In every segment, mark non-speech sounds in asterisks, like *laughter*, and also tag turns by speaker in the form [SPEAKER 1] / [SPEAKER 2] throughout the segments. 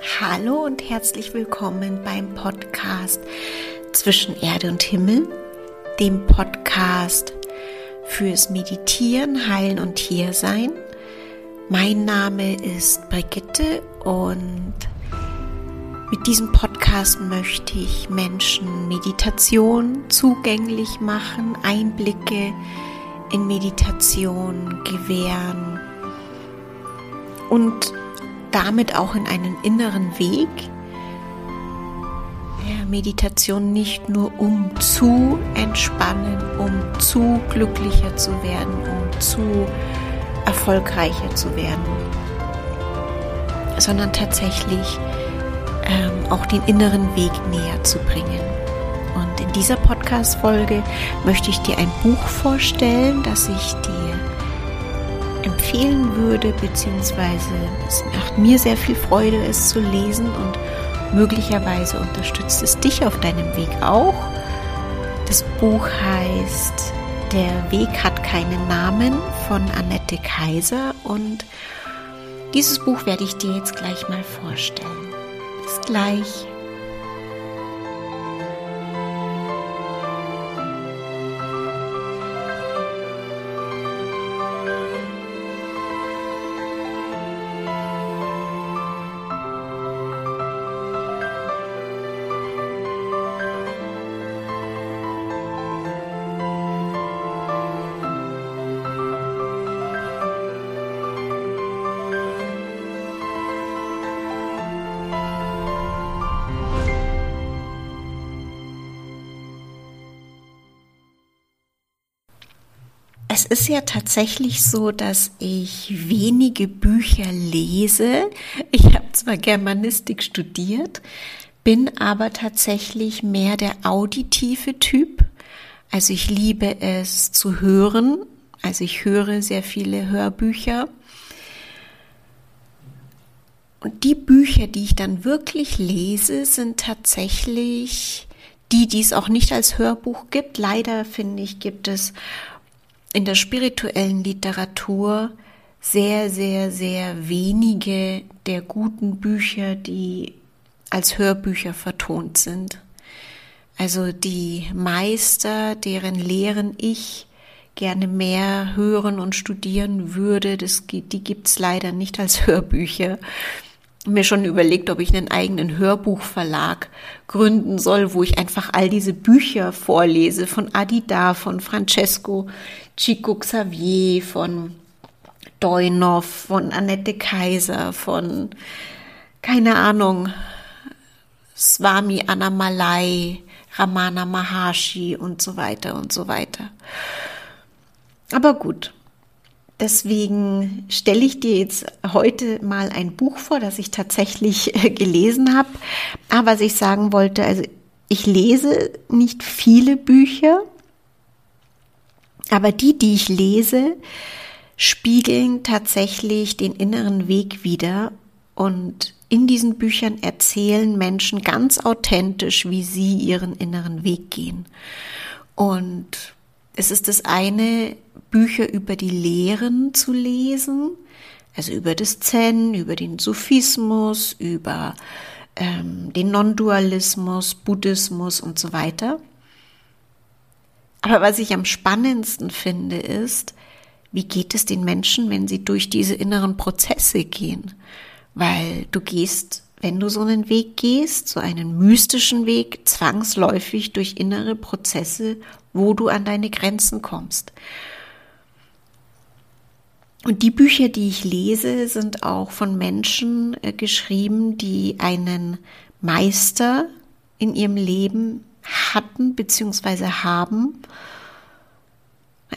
[SPEAKER 1] Hallo und herzlich willkommen beim Podcast Zwischen Erde und Himmel, dem Podcast fürs Meditieren, Heilen und Hiersein. Mein Name ist Brigitte und mit diesem Podcast möchte ich Menschen Meditation zugänglich machen, Einblicke in Meditation gewähren und damit auch in einen inneren Weg. Ja, Meditation nicht nur um zu entspannen, um zu glücklicher zu werden, um zu erfolgreicher zu werden, sondern tatsächlich ähm, auch den inneren Weg näher zu bringen. Und in dieser Podcast-Folge möchte ich dir ein Buch vorstellen, das ich dir empfehlen würde, beziehungsweise es macht mir sehr viel Freude, es zu lesen und möglicherweise unterstützt es dich auf deinem Weg auch. Das Buch heißt Der Weg hat keinen Namen von Annette Kaiser und dieses Buch werde ich dir jetzt gleich mal vorstellen. Bis gleich. Es ist ja tatsächlich so, dass ich wenige Bücher lese. Ich habe zwar Germanistik studiert, bin aber tatsächlich mehr der auditive Typ. Also ich liebe es zu hören. Also ich höre sehr viele Hörbücher. Und die Bücher, die ich dann wirklich lese, sind tatsächlich die, die es auch nicht als Hörbuch gibt. Leider finde ich, gibt es in der spirituellen Literatur sehr, sehr, sehr wenige der guten Bücher, die als Hörbücher vertont sind. Also die Meister, deren Lehren ich gerne mehr hören und studieren würde, das, die gibt's leider nicht als Hörbücher mir schon überlegt, ob ich einen eigenen Hörbuchverlag gründen soll, wo ich einfach all diese Bücher vorlese von Adida, von Francesco Chico Xavier, von Doinov, von Annette Kaiser, von keine Ahnung, Swami Annamalai, Ramana Maharshi und so weiter und so weiter. Aber gut, Deswegen stelle ich dir jetzt heute mal ein Buch vor, das ich tatsächlich äh, gelesen habe. Aber was ich sagen wollte, also ich lese nicht viele Bücher, aber die, die ich lese, spiegeln tatsächlich den inneren Weg wider und in diesen Büchern erzählen Menschen ganz authentisch, wie sie ihren inneren Weg gehen. Und es ist das eine, Bücher über die Lehren zu lesen, also über das Zen, über den Sufismus, über ähm, den Non-Dualismus, Buddhismus und so weiter. Aber was ich am spannendsten finde, ist, wie geht es den Menschen, wenn sie durch diese inneren Prozesse gehen? Weil du gehst, wenn du so einen Weg gehst, so einen mystischen Weg, zwangsläufig durch innere Prozesse, wo du an deine Grenzen kommst. Und die Bücher, die ich lese, sind auch von Menschen äh, geschrieben, die einen Meister in ihrem Leben hatten bzw. haben.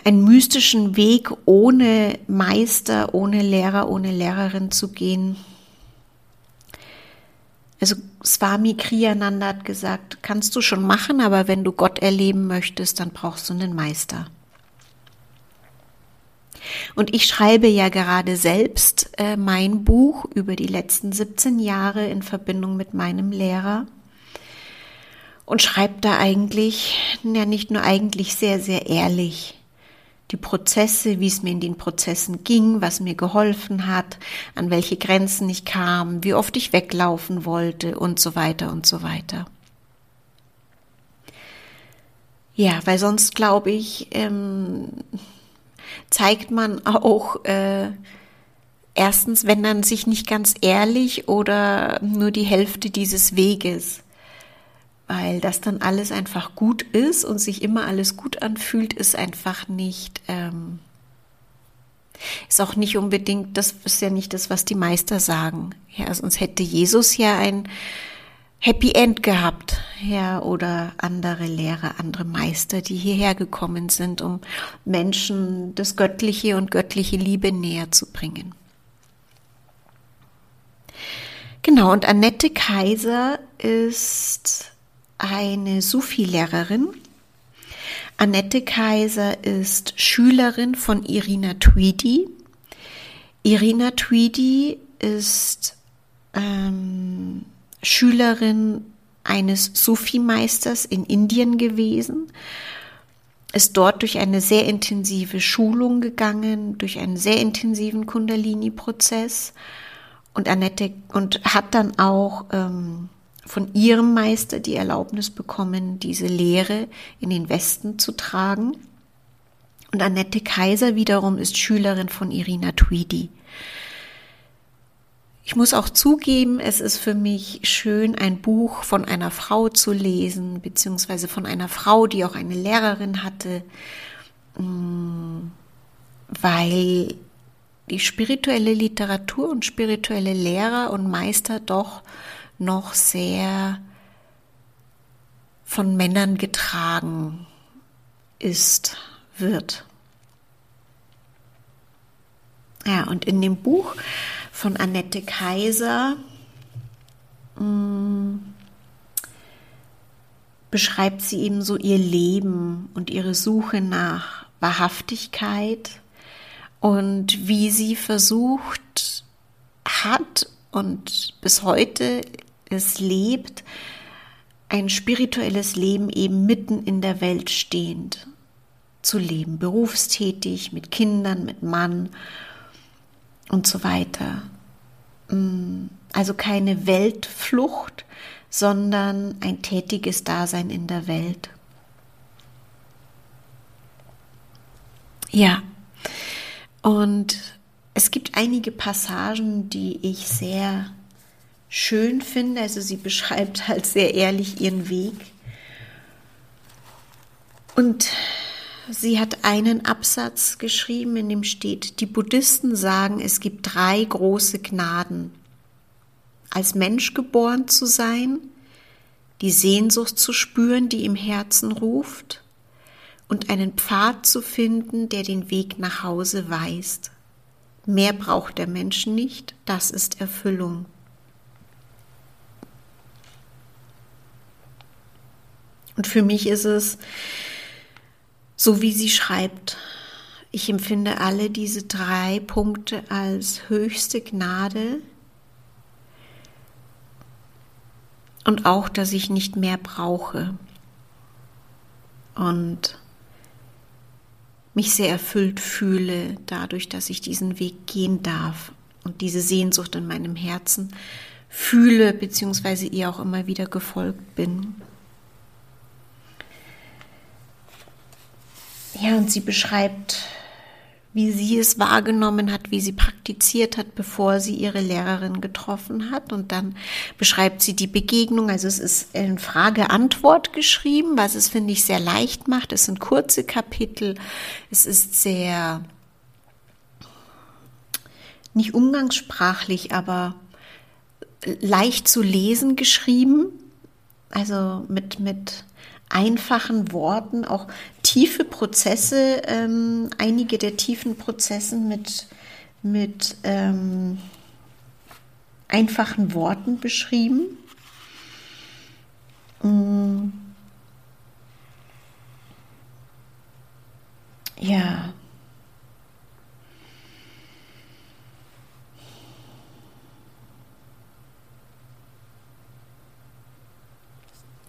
[SPEAKER 1] Einen mystischen Weg ohne Meister, ohne Lehrer, ohne Lehrerin zu gehen. Also Swami Kriyananda hat gesagt, kannst du schon machen, aber wenn du Gott erleben möchtest, dann brauchst du einen Meister. Und ich schreibe ja gerade selbst äh, mein Buch über die letzten 17 Jahre in Verbindung mit meinem Lehrer und schreibe da eigentlich, ja nicht nur eigentlich sehr, sehr ehrlich. Die Prozesse, wie es mir in den Prozessen ging, was mir geholfen hat, an welche Grenzen ich kam, wie oft ich weglaufen wollte und so weiter und so weiter. Ja, weil sonst glaube ich, ähm, zeigt man auch äh, erstens, wenn dann sich nicht ganz ehrlich oder nur die Hälfte dieses Weges weil das dann alles einfach gut ist und sich immer alles gut anfühlt, ist einfach nicht, ähm, ist auch nicht unbedingt, das ist ja nicht das, was die Meister sagen. Ja, sonst hätte Jesus ja ein Happy End gehabt, ja, oder andere Lehrer, andere Meister, die hierher gekommen sind, um Menschen das Göttliche und göttliche Liebe näher zu bringen. Genau, und Annette Kaiser ist eine Sufi-Lehrerin. Annette Kaiser ist Schülerin von Irina Tweedy. Irina Tweedy ist ähm, Schülerin eines Sufi-Meisters in Indien gewesen, ist dort durch eine sehr intensive Schulung gegangen, durch einen sehr intensiven Kundalini-Prozess und Annette und hat dann auch ähm, von ihrem Meister die Erlaubnis bekommen, diese Lehre in den Westen zu tragen. Und Annette Kaiser wiederum ist Schülerin von Irina Tweedy. Ich muss auch zugeben, es ist für mich schön, ein Buch von einer Frau zu lesen, beziehungsweise von einer Frau, die auch eine Lehrerin hatte, mm, weil die spirituelle Literatur und spirituelle Lehrer und Meister doch noch sehr von Männern getragen ist, wird. Ja, und in dem Buch von Annette Kaiser mh, mm, beschreibt sie eben so ihr Leben und ihre Suche nach Wahrhaftigkeit und wie sie versucht hat und bis heute es lebt, ein spirituelles Leben eben mitten in der Welt stehend zu leben, berufstätig, mit Kindern, mit Mann und so weiter. Mm, also keine Weltflucht, sondern ein tätiges Dasein in der Welt. Ja, und es gibt einige Passagen, die ich sehr schön finde. Also sie beschreibt halt sehr ehrlich ihren Weg. Und sie hat einen Absatz geschrieben, in dem steht, die Buddhisten sagen, es gibt drei große Gnaden. Als Mensch geboren zu sein, die Sehnsucht zu spüren, die im Herzen ruft, und einen Pfad zu finden, der den Weg nach Hause weist. Mehr braucht der Mensch nicht, das ist Erfüllung. Und für mich ist es so, wie sie schreibt. Ich empfinde alle diese drei Punkte als höchste Gnade und auch, dass ich nicht mehr brauche und mich sehr erfüllt fühle dadurch, dass ich diesen Weg gehen darf und diese Sehnsucht in meinem Herzen fühle, beziehungsweise ihr auch immer wieder gefolgt bin. Ja, und sie beschreibt, wie sie es wahrgenommen hat, wie sie praktiziert hat, bevor sie ihre Lehrerin getroffen hat. Und dann beschreibt sie die Begegnung. Also es ist in Frage-Antwort geschrieben, was es, finde ich, sehr leicht macht. Es sind kurze Kapitel. Es ist sehr nicht umgangssprachlich, aber leicht zu lesen geschrieben. Also mit, mit einfachen Worten auch tiefe Prozesse, ähm, einige der tiefen Prozesse mit, mit ähm, einfachen Worten beschrieben. Mm. Ja.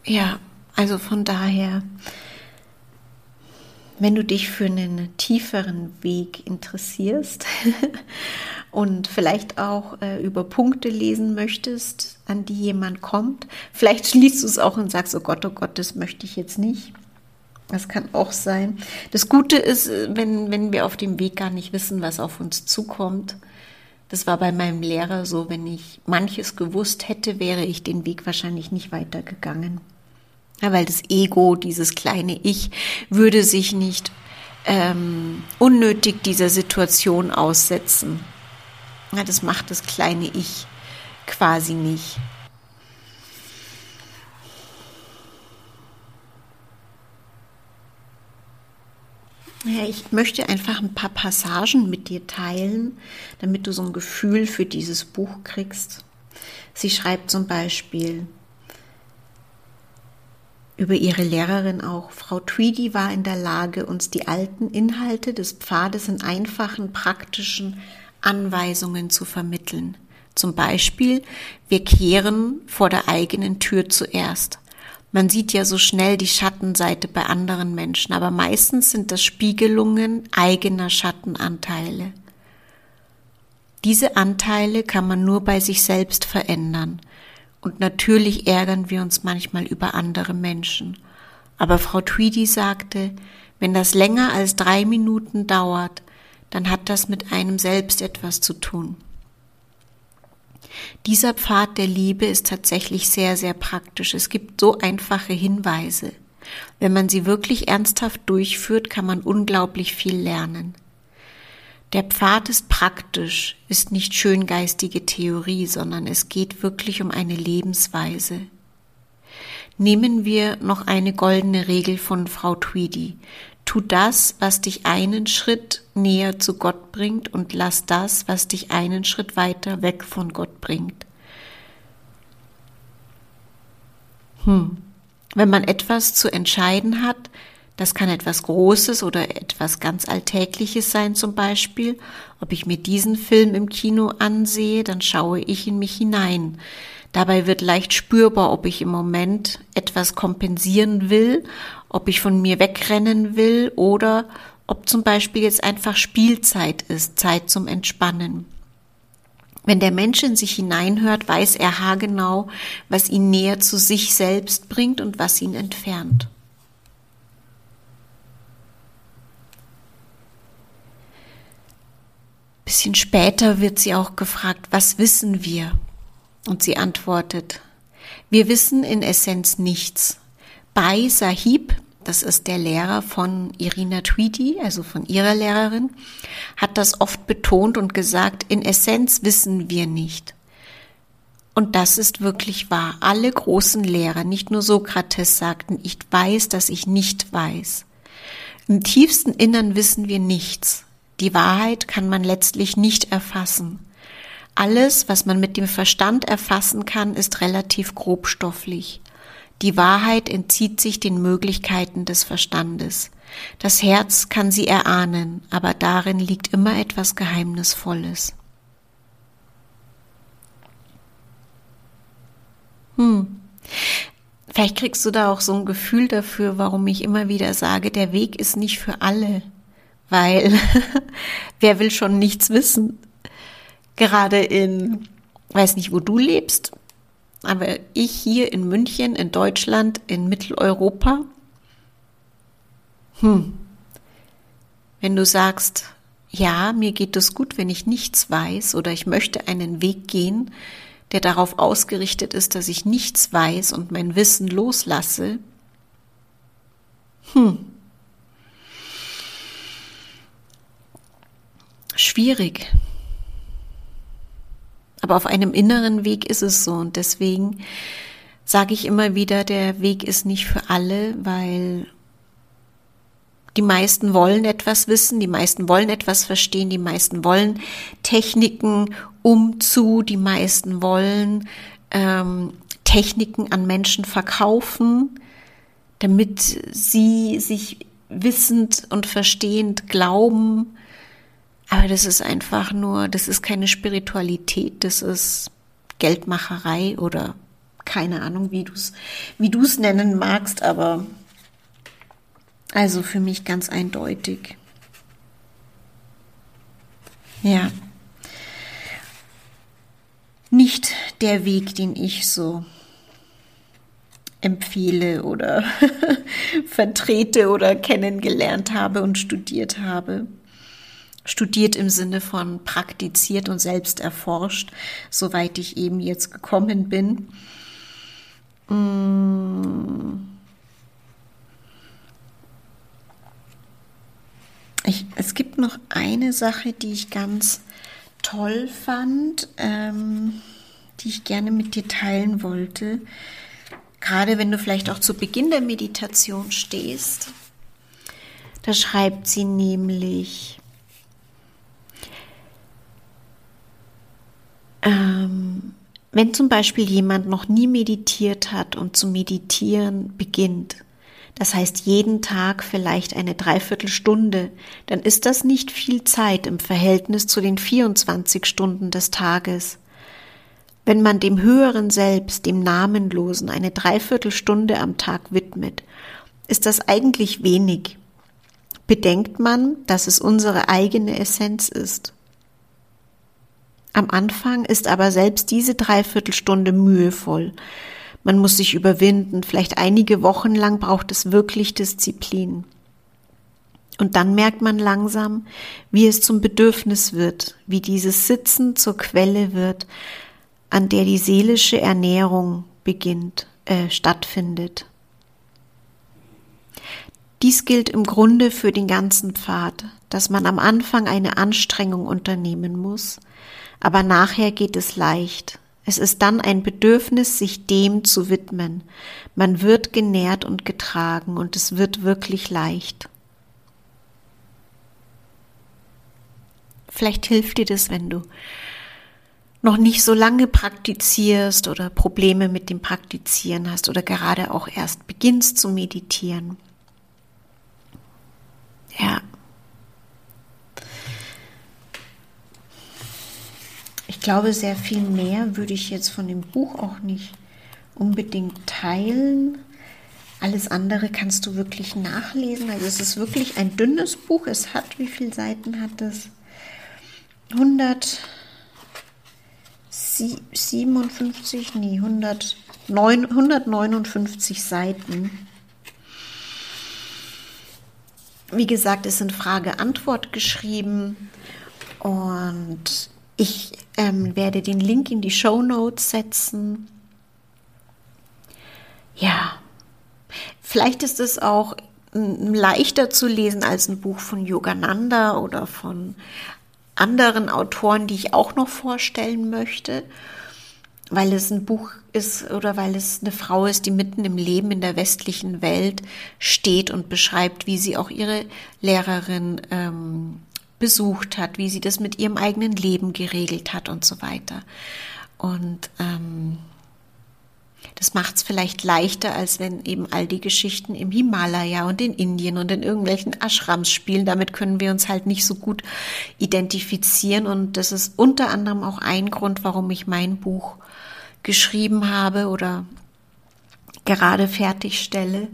[SPEAKER 1] Ja. Also von daher wenn du dich für einen tieferen Weg interessierst *laughs* und vielleicht auch äh, über Punkte lesen möchtest, an die jemand kommt, vielleicht schließt du es auch und sagst, oh Gott, oh Gott, das möchte ich jetzt nicht. Das kann auch sein. Das Gute ist, äh, wenn, wenn wir auf dem Weg gar nicht wissen, was auf uns zukommt. Das war bei meinem Lehrer so, wenn ich manches gewusst hätte, wäre ich den Weg wahrscheinlich nicht weitergegangen. Ja, weil das Ego, dieses kleine Ich, würde sich nicht ähm, unnötig dieser Situation aussetzen. Ja, das macht das kleine Ich quasi nicht. Ja, ich möchte einfach ein paar Passagen mit dir teilen, damit du so ein Gefühl für dieses Buch kriegst. Sie schreibt zum Beispiel, über ihre Lehrerin auch. Frau Tweedy war in der Lage, uns die alten Inhalte des Pfades in einfachen, praktischen Anweisungen zu vermitteln. Zum Beispiel, wir kehren vor der eigenen Tür zuerst. Man sieht ja so schnell die Schattenseite bei anderen Menschen, aber meistens sind das Spiegelungen eigener Schattenanteile. Diese Anteile kann man nur bei sich selbst verändern. Und natürlich ärgern wir uns manchmal über andere Menschen. Aber Frau Tweedy sagte, wenn das länger als drei Minuten dauert, dann hat das mit einem selbst etwas zu tun. Dieser Pfad der Liebe ist tatsächlich sehr, sehr praktisch. Es gibt so einfache Hinweise. Wenn man sie wirklich ernsthaft durchführt, kann man unglaublich viel lernen. Der Pfad ist praktisch, ist nicht schöngeistige Theorie, sondern es geht wirklich um eine Lebensweise. Nehmen wir noch eine goldene Regel von Frau Tweedy. Tu das, was dich einen Schritt näher zu Gott bringt und lass das, was dich einen Schritt weiter weg von Gott bringt. Hm. Wenn man etwas zu entscheiden hat, das kann etwas Großes oder etwas ganz Alltägliches sein zum Beispiel. Ob ich mir diesen Film im Kino ansehe, dann schaue ich in mich hinein. Dabei wird leicht spürbar, ob ich im Moment etwas kompensieren will, ob ich von mir wegrennen will oder ob zum Beispiel jetzt einfach Spielzeit ist, Zeit zum Entspannen. Wenn der Mensch in sich hineinhört, weiß er haargenau, was ihn näher zu sich selbst bringt und was ihn entfernt. Bisschen später wird sie auch gefragt, was wissen wir? Und sie antwortet, wir wissen in Essenz nichts. Bei Sahib, das ist der Lehrer von Irina Tweedy, also von ihrer Lehrerin, hat das oft betont und gesagt, in Essenz wissen wir nicht. Und das ist wirklich wahr. Alle großen Lehrer, nicht nur Sokrates, sagten, ich weiß, dass ich nicht weiß. Im tiefsten Innern wissen wir nichts. Die Wahrheit kann man letztlich nicht erfassen. Alles, was man mit dem Verstand erfassen kann, ist relativ grobstofflich. Die Wahrheit entzieht sich den Möglichkeiten des Verstandes. Das Herz kann sie erahnen, aber darin liegt immer etwas Geheimnisvolles. Hm. Vielleicht kriegst du da auch so ein Gefühl dafür, warum ich immer wieder sage, der Weg ist nicht für alle weil *laughs* wer will schon nichts wissen? Gerade in, weiß nicht, wo du lebst, aber ich hier in München, in Deutschland, in Mitteleuropa. Hm. Wenn du sagst, ja, mir geht es gut, wenn ich nichts weiß oder ich möchte einen Weg gehen, der darauf ausgerichtet ist, dass ich nichts weiß und mein Wissen loslasse. Hm. Schwierig. Aber auf einem inneren Weg ist es so und deswegen sage ich immer wieder, der Weg ist nicht für alle, weil die meisten wollen etwas wissen, die meisten wollen etwas verstehen, die meisten wollen Techniken umzu, die meisten wollen ähm, Techniken an Menschen verkaufen, damit sie sich wissend und verstehend glauben, aber das ist einfach nur, das ist keine Spiritualität, das ist Geldmacherei oder keine Ahnung, wie du es wie du's nennen magst, aber Also für mich ganz eindeutig. Ja. Nicht der Weg, den ich so empfehle oder *laughs* vertrete oder kennengelernt habe und studiert habe. Studiert im Sinne von praktiziert und selbst erforscht, soweit ich eben jetzt gekommen bin. Mm. Ich, es gibt noch eine Sache, die ich ganz toll fand, ähm, die ich gerne mit dir teilen wollte. Gerade wenn du vielleicht auch zu Beginn der Meditation stehst. Da schreibt sie nämlich, ähm, wenn zum Beispiel jemand noch nie meditiert hat und zu meditieren beginnt, das heißt jeden Tag vielleicht eine Dreiviertelstunde, dann ist das nicht viel Zeit im Verhältnis zu den 24 Stunden des Tages. Wenn man dem höheren Selbst, dem Namenlosen, eine Dreiviertelstunde am Tag widmet, ist das eigentlich wenig. Bedenkt man, dass es unsere eigene Essenz ist. Am Anfang ist aber selbst diese Dreiviertelstunde mühevoll, man muss sich überwinden. Vielleicht einige Wochen lang braucht es wirklich Disziplin. Und dann merkt man langsam, wie es zum Bedürfnis wird, wie dieses Sitzen zur Quelle wird, an der die seelische Ernährung beginnt, äh, stattfindet. Dies gilt im Grunde für den ganzen Pfad, dass man am Anfang eine Anstrengung unternehmen muss, aber nachher geht es leicht, es ist dann ein Bedürfnis, sich dem zu widmen. Man wird genährt und getragen und es wird wirklich leicht. Vielleicht hilft dir das, wenn du noch nicht so lange praktizierst oder Probleme mit dem Praktizieren hast oder gerade auch erst beginnst zu meditieren. Ja. Glaube, sehr viel mehr würde ich jetzt von dem Buch auch nicht unbedingt teilen. Alles andere kannst du wirklich nachlesen. Also es ist wirklich ein dünnes Buch. Es hat, wie viele Seiten hat es? 157, nee, 109, 159 Seiten. Wie gesagt, es sind Frage-Antwort geschrieben und ich ähm, werde den Link in die Show Notes setzen. Ja, vielleicht ist es auch leichter zu lesen als ein Buch von Yogananda oder von anderen Autoren, die ich auch noch vorstellen möchte, weil es ein Buch ist oder weil es eine Frau ist, die mitten im Leben in der westlichen Welt steht und beschreibt, wie sie auch ihre Lehrerin ähm, besucht hat, wie sie das mit ihrem eigenen Leben geregelt hat und so weiter. Und ähm, das macht es vielleicht leichter, als wenn eben all die Geschichten im Himalaya und in Indien und in irgendwelchen Ashrams spielen. Damit können wir uns halt nicht so gut identifizieren. Und das ist unter anderem auch ein Grund, warum ich mein Buch geschrieben habe oder gerade fertigstelle,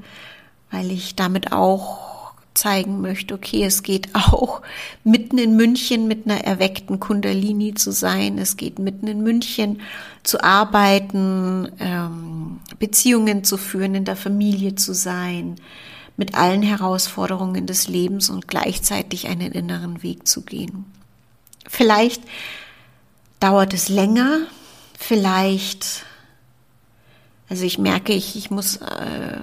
[SPEAKER 1] weil ich damit auch zeigen möchte, okay, es geht auch mitten in München mit einer erweckten Kundalini zu sein, es geht mitten in München zu arbeiten, ähm, Beziehungen zu führen, in der Familie zu sein, mit allen Herausforderungen des Lebens und gleichzeitig einen inneren Weg zu gehen. Vielleicht dauert es länger, vielleicht, also ich merke, ich, ich muss äh,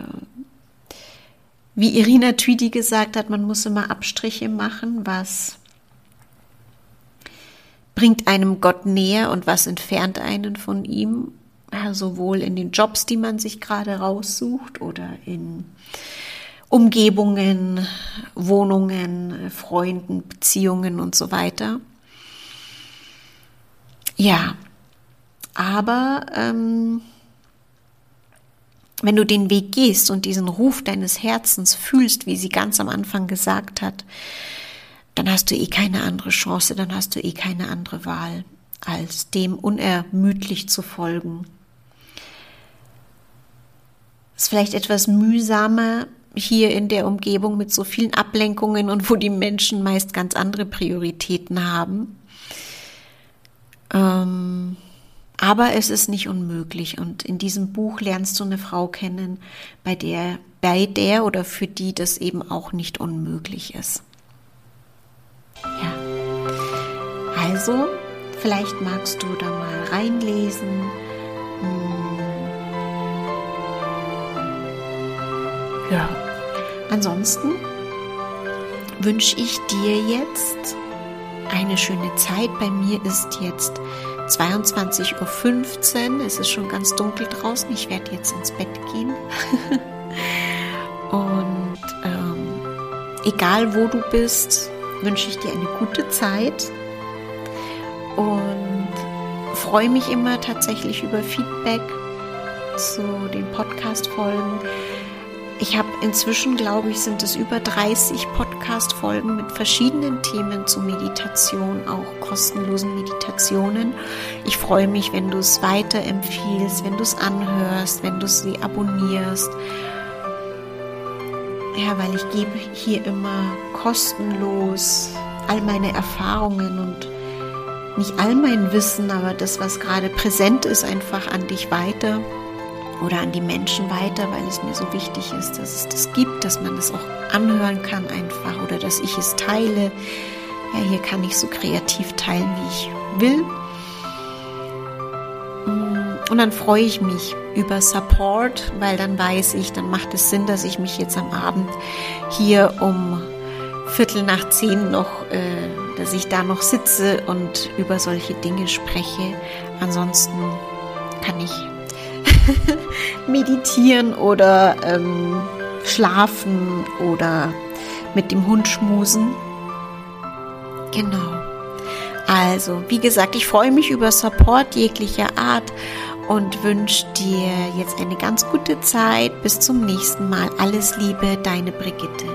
[SPEAKER 1] wie Irina Tüdi gesagt hat, man muss immer Abstriche machen, was bringt einem Gott näher und was entfernt einen von ihm, sowohl in den Jobs, die man sich gerade raussucht oder in Umgebungen, Wohnungen, Freunden, Beziehungen und so weiter. Ja, aber ähm, wenn du den Weg gehst und diesen Ruf deines Herzens fühlst, wie sie ganz am Anfang gesagt hat, dann hast du eh keine andere Chance, dann hast du eh keine andere Wahl, als dem unermüdlich zu folgen. Ist vielleicht etwas mühsamer, hier in der Umgebung mit so vielen Ablenkungen und wo die Menschen meist ganz andere Prioritäten haben. Ähm, aber es ist nicht unmöglich und in diesem Buch lernst du eine Frau kennen, bei der, bei der oder für die das eben auch nicht unmöglich ist. Ja. Also, vielleicht magst du da mal reinlesen. Hm. Ja. Ansonsten wünsche ich dir jetzt eine schöne Zeit. Bei mir ist jetzt 22.15 Uhr. Es ist schon ganz dunkel draußen. Ich werde jetzt ins Bett gehen. *laughs* Und ähm, egal wo du bist, wünsche ich dir eine gute Zeit und freue mich immer tatsächlich über Feedback zu den Podcast-Folgen. Ich habe inzwischen, glaube ich, sind es über 30 Podcast-Folgen mit verschiedenen Themen zur Meditation, auch kostenlosen Meditationen. Ich freue mich, wenn du es weiterempfiehlst, wenn du es anhörst, wenn du sie abonnierst. Ja, weil ich gebe hier immer kostenlos all meine Erfahrungen und nicht all mein Wissen, aber das, was gerade präsent ist, einfach an dich weiter oder an die Menschen weiter, weil es mir so wichtig ist, dass es das gibt, dass man das auch anhören kann einfach oder dass ich es teile. Ja, hier kann ich so kreativ teilen, wie ich will. Und dann freue ich mich über Support, weil dann weiß ich, dann macht es Sinn, dass ich mich jetzt am Abend hier um Viertel nach zehn noch, äh, dass ich da noch sitze und über solche Dinge spreche. Ansonsten kann ich *laughs* meditieren oder ähm, schlafen oder mit dem Hund schmusen. Genau. Also, wie gesagt, ich freue mich über Support jeglicher Art und wünsche dir jetzt eine ganz gute Zeit. Bis zum nächsten Mal. Alles Liebe, deine Brigitte.